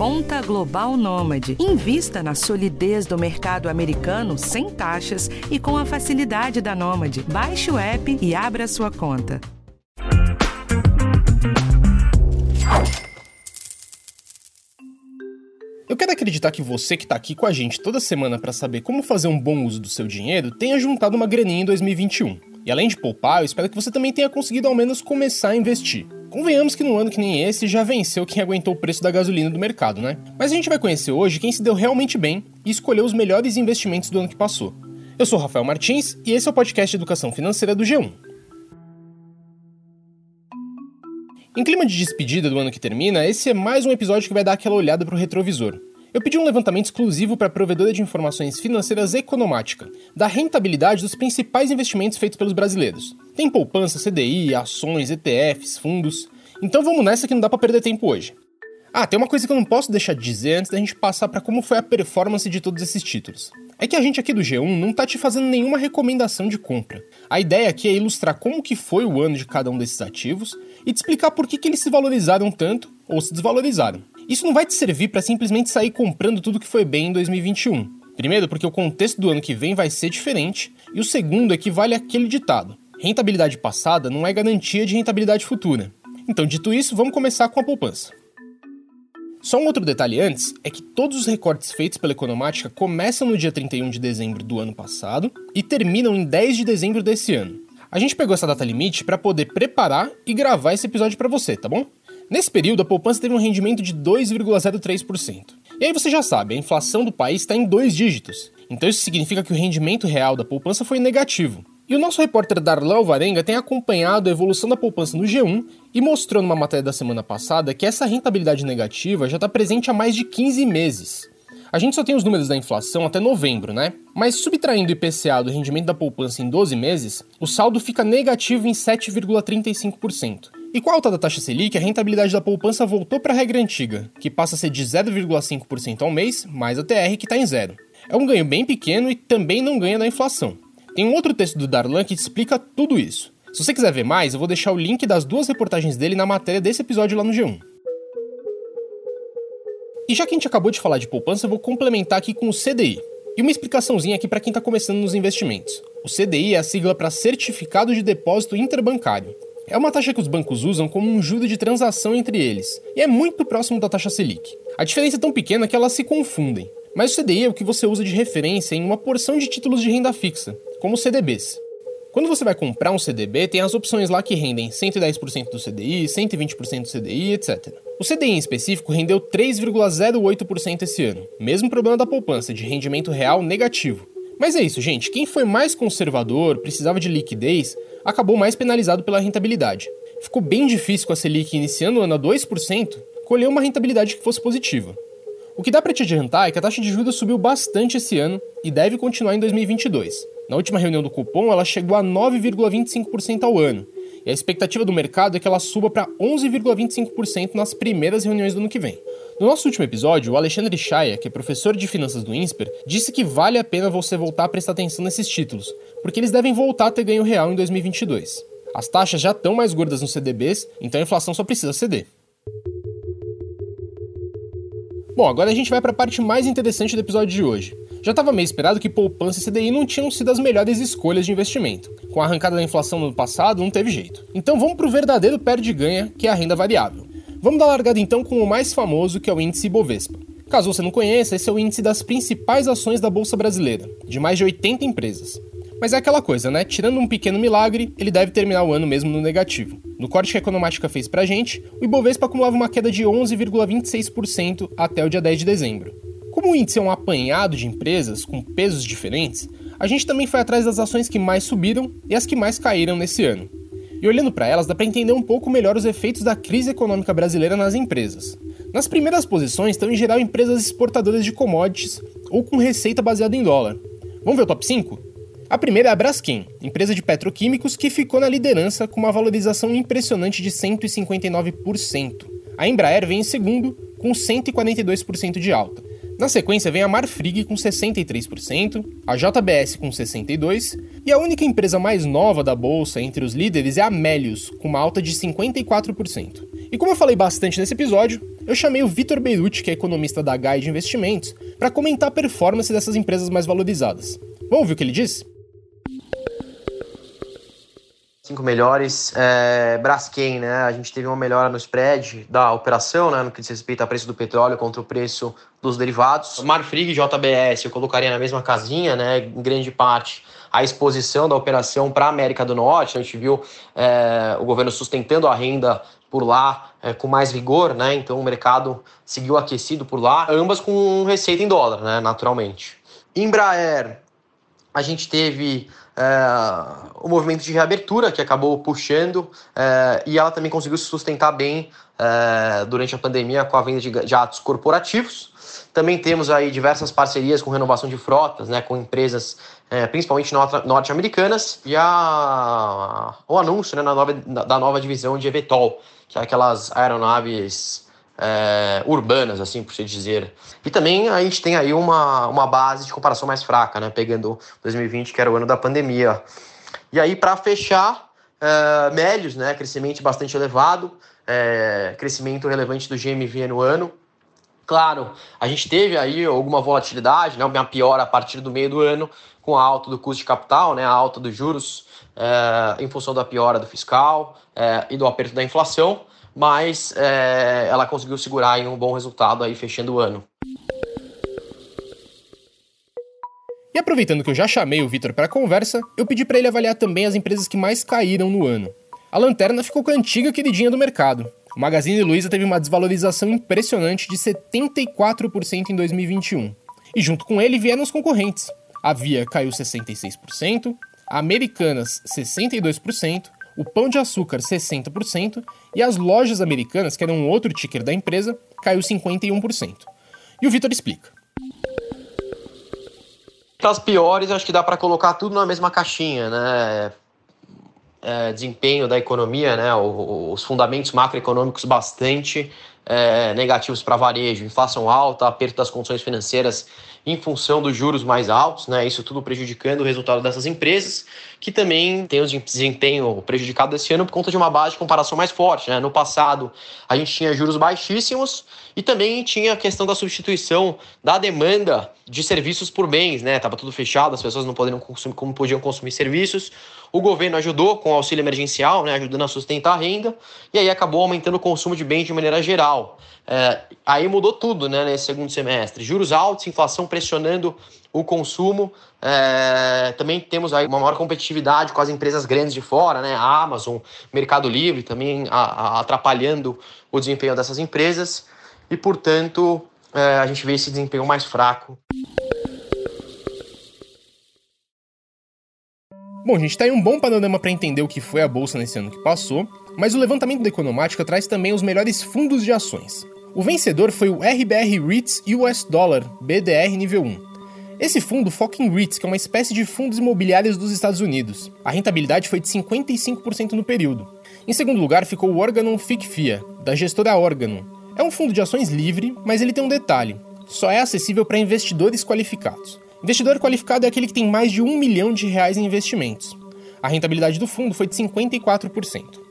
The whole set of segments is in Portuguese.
Conta Global Nômade. Invista na solidez do mercado americano sem taxas e com a facilidade da Nômade. Baixe o app e abra sua conta. Eu quero acreditar que você que está aqui com a gente toda semana para saber como fazer um bom uso do seu dinheiro tenha juntado uma graninha em 2021. E além de poupar, eu espero que você também tenha conseguido ao menos começar a investir. Convenhamos que num ano que nem esse já venceu quem aguentou o preço da gasolina do mercado, né? Mas a gente vai conhecer hoje quem se deu realmente bem e escolheu os melhores investimentos do ano que passou. Eu sou Rafael Martins e esse é o podcast de educação financeira do G1. Em clima de despedida do ano que termina, esse é mais um episódio que vai dar aquela olhada para o retrovisor. Eu pedi um levantamento exclusivo para a provedora de informações financeiras Economática, da rentabilidade dos principais investimentos feitos pelos brasileiros. Tem poupança, CDI, ações, ETFs, fundos. Então vamos nessa que não dá para perder tempo hoje. Ah, tem uma coisa que eu não posso deixar de dizer antes da gente passar para como foi a performance de todos esses títulos. É que a gente aqui do G1 não tá te fazendo nenhuma recomendação de compra. A ideia aqui é ilustrar como que foi o ano de cada um desses ativos e te explicar por que, que eles se valorizaram tanto ou se desvalorizaram. Isso não vai te servir para simplesmente sair comprando tudo que foi bem em 2021. Primeiro, porque o contexto do ano que vem vai ser diferente, e o segundo é que vale aquele ditado: rentabilidade passada não é garantia de rentabilidade futura. Então, dito isso, vamos começar com a poupança. Só um outro detalhe antes é que todos os recortes feitos pela Economática começam no dia 31 de dezembro do ano passado e terminam em 10 de dezembro desse ano. A gente pegou essa data limite para poder preparar e gravar esse episódio para você, tá bom? Nesse período, a poupança teve um rendimento de 2,03%. E aí você já sabe, a inflação do país está em dois dígitos. Então isso significa que o rendimento real da poupança foi negativo. E o nosso repórter Darlan Alvarenga tem acompanhado a evolução da poupança no G1 e mostrou numa matéria da semana passada que essa rentabilidade negativa já está presente há mais de 15 meses. A gente só tem os números da inflação até novembro, né? Mas subtraindo o IPCA do rendimento da poupança em 12 meses, o saldo fica negativo em 7,35%. E com a alta da taxa Selic, a rentabilidade da poupança voltou para a regra antiga, que passa a ser de 0,5% ao mês, mais a TR que está em zero. É um ganho bem pequeno e também não ganha da inflação. Tem um outro texto do Darlan que explica tudo isso. Se você quiser ver mais, eu vou deixar o link das duas reportagens dele na matéria desse episódio lá no G1. E já que a gente acabou de falar de poupança, eu vou complementar aqui com o CDI. E uma explicaçãozinha aqui para quem está começando nos investimentos. O CDI é a sigla para Certificado de Depósito Interbancário. É uma taxa que os bancos usam como um juro de transação entre eles, e é muito próximo da taxa Selic. A diferença é tão pequena que elas se confundem. Mas o CDI é o que você usa de referência em uma porção de títulos de renda fixa, como CDBs. Quando você vai comprar um CDB, tem as opções lá que rendem 110% do CDI, 120% do CDI, etc. O CDI em específico rendeu 3,08% esse ano, mesmo problema da poupança, de rendimento real negativo. Mas é isso, gente. Quem foi mais conservador, precisava de liquidez, acabou mais penalizado pela rentabilidade. Ficou bem difícil com a Selic iniciando o ano a 2%, colher uma rentabilidade que fosse positiva. O que dá para te adiantar é que a taxa de juros subiu bastante esse ano e deve continuar em 2022. Na última reunião do cupom, ela chegou a 9,25% ao ano, e a expectativa do mercado é que ela suba para 11,25% nas primeiras reuniões do ano que vem. No nosso último episódio, o Alexandre Chaya, que é professor de finanças do INSPER, disse que vale a pena você voltar a prestar atenção nesses títulos, porque eles devem voltar a ter ganho real em 2022. As taxas já estão mais gordas nos CDBs, então a inflação só precisa ceder. Bom, agora a gente vai para a parte mais interessante do episódio de hoje. Já estava meio esperado que poupança e CDI não tinham sido as melhores escolhas de investimento. Com a arrancada da inflação no ano passado, não teve jeito. Então vamos para o verdadeiro perde-ganha, que é a renda variável. Vamos dar largada então com o mais famoso, que é o índice Bovespa. Caso você não conheça, esse é o índice das principais ações da Bolsa Brasileira, de mais de 80 empresas. Mas é aquela coisa, né? Tirando um pequeno milagre, ele deve terminar o ano mesmo no negativo. No corte que a Economática fez pra gente, o Ibovespa acumulava uma queda de 11,26% até o dia 10 de dezembro. Como o índice é um apanhado de empresas com pesos diferentes, a gente também foi atrás das ações que mais subiram e as que mais caíram nesse ano. E olhando para elas, dá para entender um pouco melhor os efeitos da crise econômica brasileira nas empresas. Nas primeiras posições estão em geral empresas exportadoras de commodities ou com receita baseada em dólar. Vamos ver o top 5? A primeira é a Braskem, empresa de petroquímicos que ficou na liderança com uma valorização impressionante de 159%. A Embraer vem em segundo, com 142% de alta. Na sequência vem a Marfrig com 63%, a JBS com 62% e a única empresa mais nova da bolsa entre os líderes é a Melius, com uma alta de 54%. E como eu falei bastante nesse episódio, eu chamei o Vitor Beirute, que é economista da GAI de Investimentos, para comentar a performance dessas empresas mais valorizadas. Vamos ouvir o que ele disse? Cinco melhores. É, Braskem, né? A gente teve uma melhora no spread da operação, né? No que diz respeito ao preço do petróleo contra o preço dos derivados. Marfrig e JBS eu colocaria na mesma casinha, né? Em grande parte a exposição da operação para a América do Norte. A gente viu é, o governo sustentando a renda por lá é, com mais vigor, né? Então o mercado seguiu aquecido por lá, ambas com receita em dólar, né? Naturalmente. Embraer, a gente teve o movimento de reabertura que acabou puxando é, e ela também conseguiu se sustentar bem é, durante a pandemia com a venda de jatos corporativos. Também temos aí diversas parcerias com renovação de frotas, né, com empresas é, principalmente norte-americanas e a, o anúncio né, na nova, da nova divisão de Evetol, que é aquelas aeronaves é, urbanas, assim por se dizer. E também a gente tem aí uma, uma base de comparação mais fraca, né? Pegando 2020, que era o ano da pandemia. E aí, para fechar, é, médios, né? Crescimento bastante elevado, é, crescimento relevante do GMV no ano. Claro, a gente teve aí alguma volatilidade, né, uma piora a partir do meio do ano, com a alta do custo de capital, né, a alta dos juros é, em função da piora do fiscal é, e do aperto da inflação mas é, ela conseguiu segurar em um bom resultado aí fechando o ano. E aproveitando que eu já chamei o Vitor para a conversa, eu pedi para ele avaliar também as empresas que mais caíram no ano. A Lanterna ficou com a antiga queridinha do mercado. O Magazine Luiza teve uma desvalorização impressionante de 74% em 2021. E junto com ele vieram os concorrentes. A Via caiu 66%, a Americanas 62%, o Pão de Açúcar 60% e as lojas americanas, que era um outro ticker da empresa, caiu 51%. E o Vitor explica. As piores, acho que dá para colocar tudo na mesma caixinha, né? É, desempenho da economia, né? os fundamentos macroeconômicos bastante é, negativos para varejo, inflação alta, aperto das condições financeiras em função dos juros mais altos, né? Isso tudo prejudicando o resultado dessas empresas, que também tem o desempenho prejudicado esse ano por conta de uma base de comparação mais forte, né? No passado, a gente tinha juros baixíssimos e também tinha a questão da substituição da demanda de serviços por bens, né? Tava tudo fechado, as pessoas não poderiam consumir, como podiam consumir serviços. O governo ajudou com auxílio emergencial, né? Ajudando a sustentar a renda e aí acabou aumentando o consumo de bens de maneira geral. É, aí mudou tudo né, nesse segundo semestre. Juros altos, inflação pressionando o consumo. É, também temos aí uma maior competitividade com as empresas grandes de fora, né? A Amazon, Mercado Livre também a, a, atrapalhando o desempenho dessas empresas. E, portanto, é, a gente vê esse desempenho mais fraco. Bom, gente está em um bom panorama para entender o que foi a bolsa nesse ano que passou, mas o levantamento da Economática traz também os melhores fundos de ações. O vencedor foi o RBR REITs US Dollar BDR nível 1. Esse fundo foca em REITs, que é uma espécie de fundos imobiliários dos Estados Unidos. A rentabilidade foi de 55% no período. Em segundo lugar ficou o Organon FICFIA, da gestora Organon. É um fundo de ações livre, mas ele tem um detalhe: só é acessível para investidores qualificados. Investidor qualificado é aquele que tem mais de um milhão de reais em investimentos. A rentabilidade do fundo foi de 54%.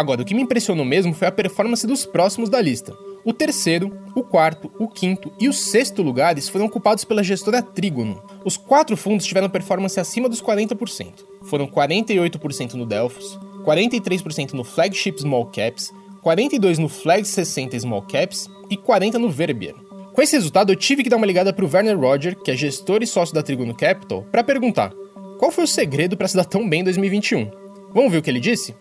Agora, o que me impressionou mesmo foi a performance dos próximos da lista. O terceiro, o quarto, o quinto e o sexto lugares foram ocupados pela gestora Trígono. Os quatro fundos tiveram performance acima dos 40%. Foram 48% no Delphos, 43% no Flagship Small Caps, 42% no Flag 60 Small Caps e 40% no Verbier. Com esse resultado, eu tive que dar uma ligada para o Werner Roger, que é gestor e sócio da Trigono Capital, para perguntar qual foi o segredo para se dar tão bem em 2021. Vamos ver o que ele disse?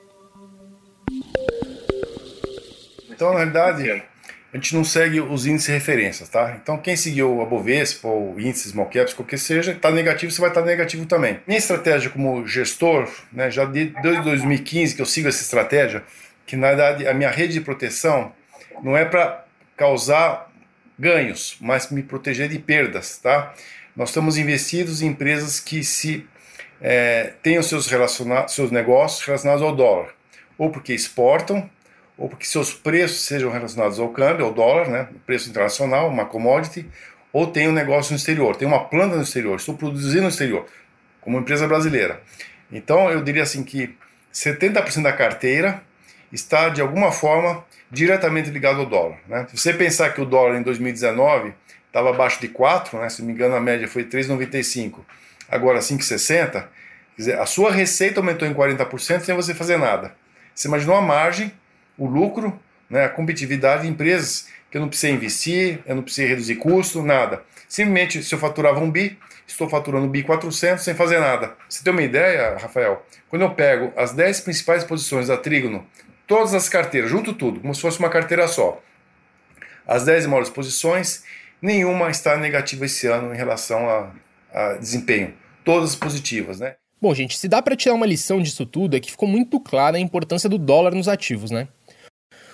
Então, na realidade, a gente não segue os índices de referências, tá? Então, quem seguiu a Bovespa ou índices small caps, qualquer seja, está negativo, você vai estar tá negativo também. Minha estratégia como gestor, né, já desde 2015 que eu sigo essa estratégia, que na verdade a minha rede de proteção não é para causar ganhos, mas me proteger de perdas, tá? Nós estamos investidos em empresas que se é, tenham seus, seus negócios relacionados ao dólar, ou porque exportam, ou porque seus preços sejam relacionados ao câmbio, ao dólar, né, preço internacional, uma commodity, ou tem um negócio no exterior, tem uma planta no exterior, estou produzindo no exterior, como empresa brasileira. Então eu diria assim que 70% da carteira está de alguma forma diretamente ligado ao dólar. Né? Se você pensar que o dólar em 2019 estava abaixo de 4, né? se não me engano a média foi 3,95, agora 5,60, a sua receita aumentou em 40% sem você fazer nada. Você imaginou a margem, o lucro, né? a competitividade de empresas que eu não precisei investir, eu não precisei reduzir custo, nada. Simplesmente, se eu faturava um bi, estou faturando bi 400 sem fazer nada. Você tem uma ideia, Rafael? Quando eu pego as 10 principais posições da Trígono, todas as carteiras, junto tudo, como se fosse uma carteira só, as 10 maiores posições, nenhuma está negativa esse ano em relação a, a desempenho. Todas positivas, né? Bom, gente, se dá para tirar uma lição disso tudo é que ficou muito clara a importância do dólar nos ativos, né?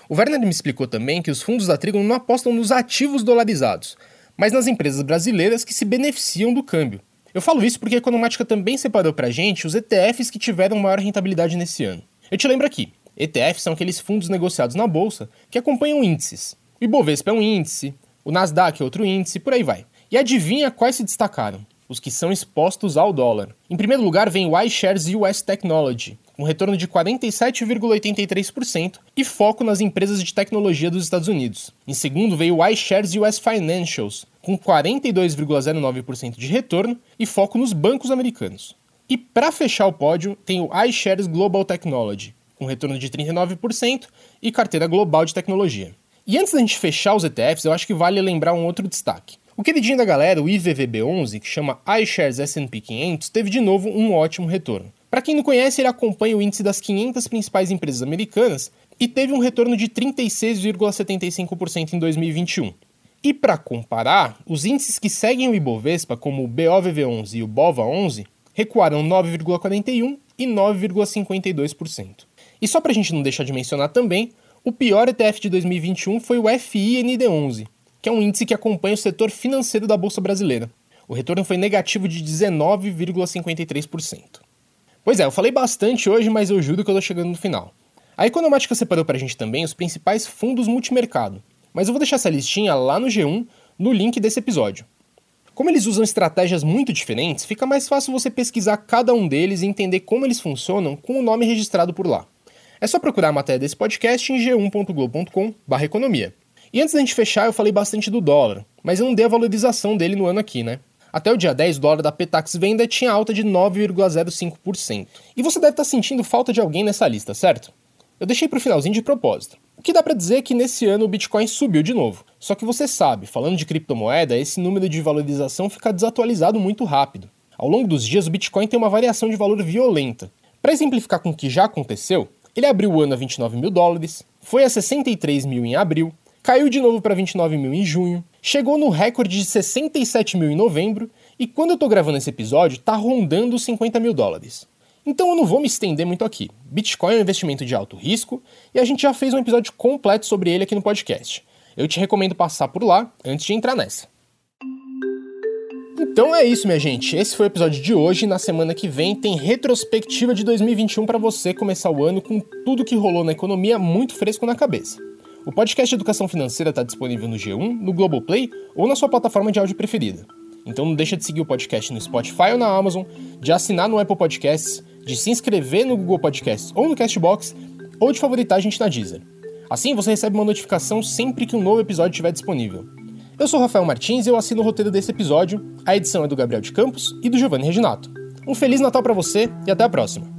O Werner me explicou também que os fundos da Trigon não apostam nos ativos dolarizados, mas nas empresas brasileiras que se beneficiam do câmbio. Eu falo isso porque a Economática também separou pra gente os ETFs que tiveram maior rentabilidade nesse ano. Eu te lembro aqui, ETFs são aqueles fundos negociados na bolsa que acompanham índices. O Ibovespa é um índice, o Nasdaq é outro índice, por aí vai. E adivinha quais se destacaram? Os que são expostos ao dólar. Em primeiro lugar vem o iShares US Technology, com retorno de 47,83% e foco nas empresas de tecnologia dos Estados Unidos. Em segundo veio o iShares US Financials, com 42,09% de retorno e foco nos bancos americanos. E para fechar o pódio, tem o iShares Global Technology, com retorno de 39% e carteira global de tecnologia. E antes da gente fechar os ETFs, eu acho que vale lembrar um outro destaque. O queridinho da galera, o IVVB11, que chama iShares S&P 500, teve de novo um ótimo retorno. Para quem não conhece, ele acompanha o índice das 500 principais empresas americanas e teve um retorno de 36,75% em 2021. E para comparar, os índices que seguem o Ibovespa, como o BOVV11 e o BOVA11, recuaram 9,41% e 9,52%. E só para a gente não deixar de mencionar também, o pior ETF de 2021 foi o FIND11, que é um índice que acompanha o setor financeiro da Bolsa Brasileira. O retorno foi negativo de 19,53%. Pois é, eu falei bastante hoje, mas eu juro que eu tô chegando no final. A Economática separou pra gente também os principais fundos multimercado, mas eu vou deixar essa listinha lá no G1, no link desse episódio. Como eles usam estratégias muito diferentes, fica mais fácil você pesquisar cada um deles e entender como eles funcionam com o nome registrado por lá. É só procurar a matéria desse podcast em g1.globo.com/economia. E antes da gente fechar, eu falei bastante do dólar, mas eu não dei a valorização dele no ano aqui, né? Até o dia 10, o dólar da Petax Venda tinha alta de 9,05%. E você deve estar tá sentindo falta de alguém nessa lista, certo? Eu deixei para o finalzinho de propósito. O que dá para dizer é que nesse ano o Bitcoin subiu de novo. Só que você sabe, falando de criptomoeda, esse número de valorização fica desatualizado muito rápido. Ao longo dos dias, o Bitcoin tem uma variação de valor violenta. Para exemplificar com o que já aconteceu, ele abriu o ano a 29 mil dólares, foi a 63 mil em abril, caiu de novo para 29 mil em junho, chegou no recorde de 67 mil em novembro e quando eu tô gravando esse episódio tá rondando os 50 mil dólares. Então eu não vou me estender muito aqui. Bitcoin é um investimento de alto risco e a gente já fez um episódio completo sobre ele aqui no podcast. Eu te recomendo passar por lá antes de entrar nessa. Então é isso, minha gente. Esse foi o episódio de hoje. Na semana que vem tem retrospectiva de 2021 para você começar o ano com tudo que rolou na economia muito fresco na cabeça. O podcast Educação Financeira está disponível no G1, no Globoplay ou na sua plataforma de áudio preferida. Então não deixa de seguir o podcast no Spotify ou na Amazon, de assinar no Apple Podcasts, de se inscrever no Google Podcasts ou no Castbox, ou de favoritar a gente na Deezer. Assim você recebe uma notificação sempre que um novo episódio estiver disponível. Eu sou Rafael Martins e eu assino o roteiro desse episódio. A edição é do Gabriel de Campos e do Giovanni Reginato. Um Feliz Natal para você e até a próxima!